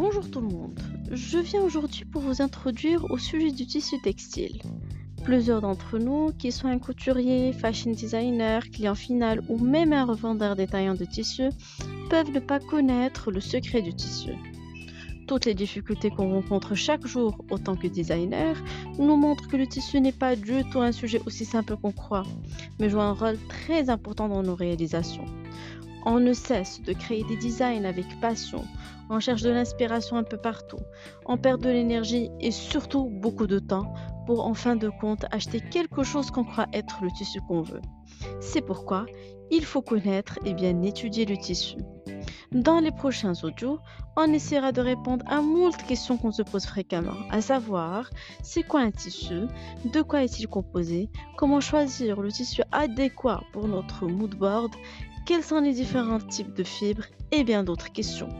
Bonjour tout le monde, je viens aujourd'hui pour vous introduire au sujet du tissu textile. Plusieurs d'entre nous, qui soient un couturier, fashion designer, client final ou même un revendeur détaillant de tissu, peuvent ne pas connaître le secret du tissu. Toutes les difficultés qu'on rencontre chaque jour autant que designer nous montrent que le tissu n'est pas du tout un sujet aussi simple qu'on croit, mais joue un rôle très important dans nos réalisations. On ne cesse de créer des designs avec passion, on cherche de l'inspiration un peu partout, on perd de l'énergie et surtout beaucoup de temps pour en fin de compte acheter quelque chose qu'on croit être le tissu qu'on veut. C'est pourquoi il faut connaître et bien étudier le tissu. Dans les prochains audios, on essaiera de répondre à moult questions qu'on se pose fréquemment, à savoir c'est quoi un tissu, de quoi est-il composé, comment choisir le tissu adéquat pour notre mood board, quels sont les différents types de fibres et bien d'autres questions.